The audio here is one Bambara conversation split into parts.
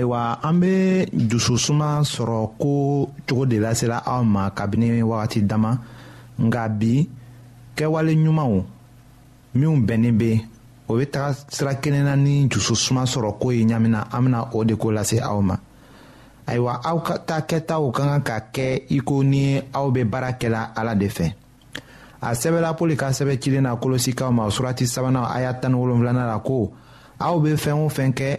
ayiwa an bɛ dususuma sɔrɔ ko cogo de lasela aw ma kabini wagati dama nka bi kɛwale ɲumanw minw bɛnnen bɛ o bɛ taga sira kelen na ni dusu suma sɔrɔ ko ye ɲamina an bɛna o de ko lase aw ma ayiwa aw ka taa kɛtaw ka kan ka kɛ i ko ni aw bɛ baara kɛla ala de fɛ a sɛbɛla poli ka sɛbɛn cilen na kolosikaw ma surati sabanan a y'a tan ni wolonwulanan la ko aw bɛ fɛn o fɛn kɛ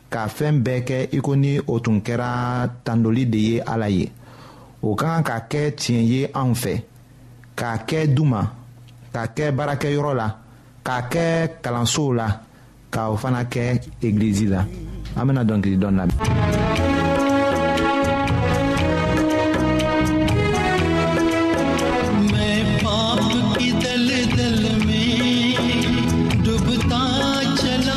ka fɛɛn bɛɛ kɛ i ko ni o tun kɛra tandoli de ye ala ye o ka kan ka kɛ tiɲɛ ye anw fɛ k'a kɛ du ma k'a kɛ baarakɛyɔrɔ la k'a kɛ kalansow la ka o fana kɛ egilizi la an bɛna dɔnkili dɔn lamɛn.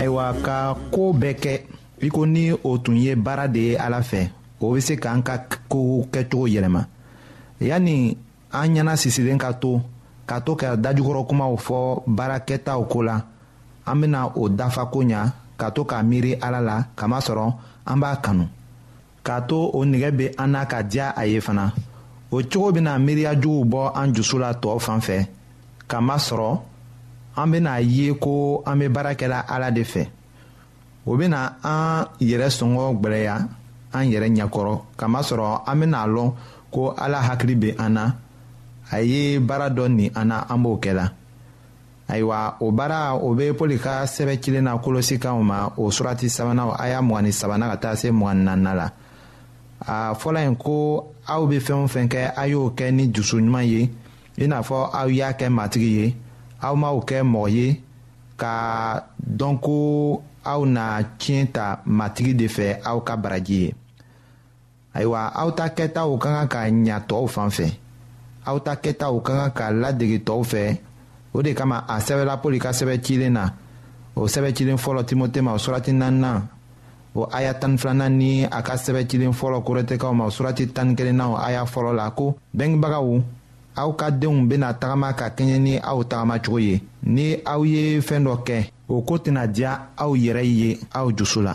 ayiwa ka ko bɛɛ kɛ i ko ni o tun ye baara de ye ala fɛ o bɛ se k'an ka kow kɛcogo yɛlɛma yanni an ɲɛna sisilen ka to ka to ka dajukɔrɔ kumaw fɔ baara kɛtaw ko la an bɛna o dafa ko ɲa ka to k'a miiri ala la kamasɔrɔ an b'a kanu k'a to o nɛgɛ bɛ an na ka diya a ye fana o cogo bɛna miiriya juguw bɔ an dusu la tɔw fan fɛ k'a masɔrɔ an bɛna a ye ko an bɛ baara kɛla ala de fɛ o bɛna an yɛrɛ sɔngɔ gwɛlɛya an yɛrɛ ɲɛkɔrɔ k'a masɔrɔ an bɛna a lɔn ko ala hakili bɛ an na a ye baara dɔ nin an na an b'o kɛla ayiwa o baara o bɛ pɔli ka sɛbɛn cilen na kolosi kanw ma o surati sabanan a y'a mugan ni sabanan ka taa se mugan naaninan la a fɔlɔ in ko aw bɛ fɛn o fɛn kɛ a y'o kɛ ni dusu ɲuman ye i n'a fɔ aw y'a kɛ matigi ye aw m'aw kɛ mɔgɔ ye ka dɔn ko aw na tiɲɛ ta matigi de fɛ aw ka baraji ye ayiwa aw ta kɛtaw ka kan ka ɲa tɔw fan fɛ aw ta kɛtaw ka kan ka ladege tɔw fɛ o de kama a sɛbɛla pɔli ka sɛbɛ cilen na o sɛbɛ cilen fɔlɔ timote ma surati naaninan o aya tan filanan ni a ka sɛbɛ cilen fɔlɔ korɛtɛkaw ma surati tan kelenna o aya fɔlɔ la ko bɛngebagaw aw ka denw bɛna tagama ka kɛɲɛ ni aw tagama cogo ye ni aw ye fɛn dɔ kɛ o ko tɛna diya aw yɛrɛ ye aw dusu la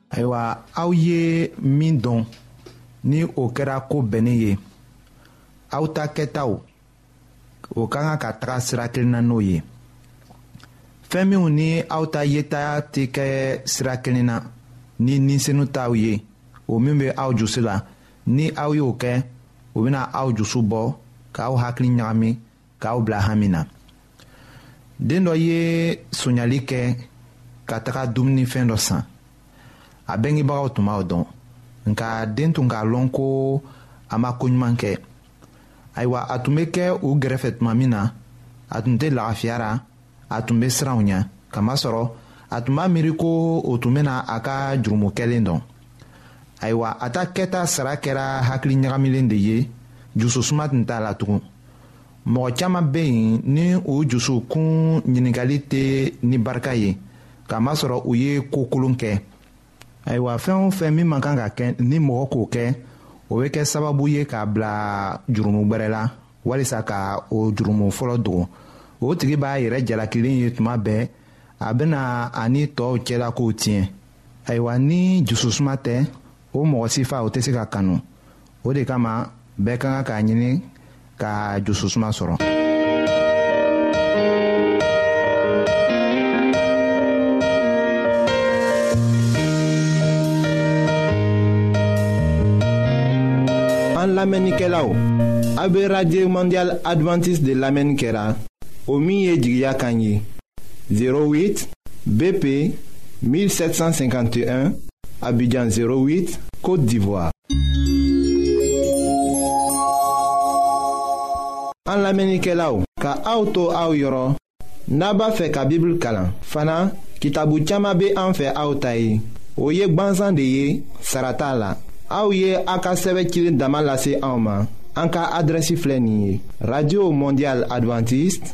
ayiwa aw ye min dɔn ni o kɛra ko bɛnnen ye aw ta kɛtaw o ka kan ka taga sira kelen na n'o ye fɛn minnu ni aw ta yeta tɛ kɛ sira kelen na ni ninsenu taw ye o min bɛ aw dusu la ni aw y'o kɛ o bɛna aw dusu bɔ k'aw hakili ɲagami k'aw bila hami na den dɔ ye sonyali kɛ ka taga dumunifɛn dɔ san a bɛngebagaw tun b'aw dɔn nka den tun k'a lɔn ko a ma ko ɲuman kɛ ayiwa a tun bɛ kɛ u gɛrɛfɛ tuma min na a tun tɛ lagafiyara a tun bɛ siranw ɲɛ kamasɔrɔ a tun b'a miiri ko o tun bɛna a ka jurumu kɛlen dɔn ayiwa a ta kɛta sara kɛra hakili ɲagamilen de ye jususuma tun t'a la tugun mɔgɔ caman bɛ yen ni o jusukun ɲininkali tɛ ni barika ye k'a masɔrɔ u ye ko kolon kɛ ayiwa fɛn o fɛn min man kan ka kɛ ni mɔgɔ k'o kɛ o bɛ kɛ sababu ye k'a bila jurumu gbɛrɛ la walisa ka o jurumu fɔlɔ dogo o tigi b'a yɛrɛ jalakilen ye tuma bɛɛ a bɛna a ni tɔw cɛla kow tiɲɛ ayiwa ni dususuma tɛ o mɔgɔ sifa o tɛ se ka kanu o de kama bɛɛ ka kan k'a ɲini ka dususuma sɔrɔ an lamɛnnikɛlaw a bɛ radio mondial adventiste de lamɛnni kɛra o min ye jigiya kan ye 08 BP 1751 Abidjan 08 Côte d'Ivoire. En lamɛnnikɛlaw ka aw to aw yɔrɔ n'a b'a fɛ ka bibulu kalan fana kitabu caman bɛ an fɛ aw ta ye o ye gwansan de ye sara t'a la aw ye a ka sɛbɛn cilen dama lase anw ma an ka adrɛsi filɛ nin ye radio mondial adventiste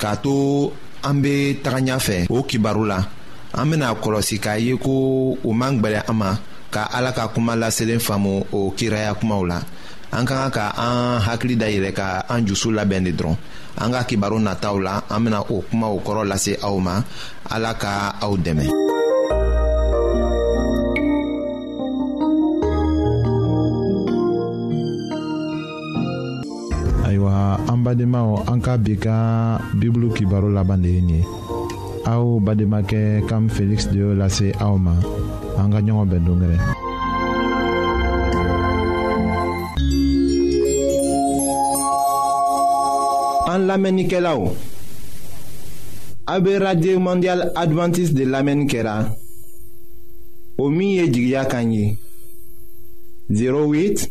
k'a to an bɛ taga ɲɛfɛ o kibaru la an bɛna kɔlɔsi k'a ye ko o man gbɛlɛ an ma ka ala ka kuma laselen faamu o kiraya kumaw la an ka kan ka an hakili da yɛlɛ ka an jusu labɛn de dɔrɔn an ka kibaru nataw la an bɛna o kumaw kɔrɔ lase aw ma ala ka aw dɛmɛ. ayiwa an badenmaw an ka bi ka bibulu kibaro laban de ye nin ye aw bademakɛ kam feliksi de y'o lase aw ma an ka ɲɔgɔn bɛn dongɛrɛ an lamɛnnikɛlaw a bɛ radio mondial adventiste de lamɛnni kɛra o min ye jigiya kan ye 08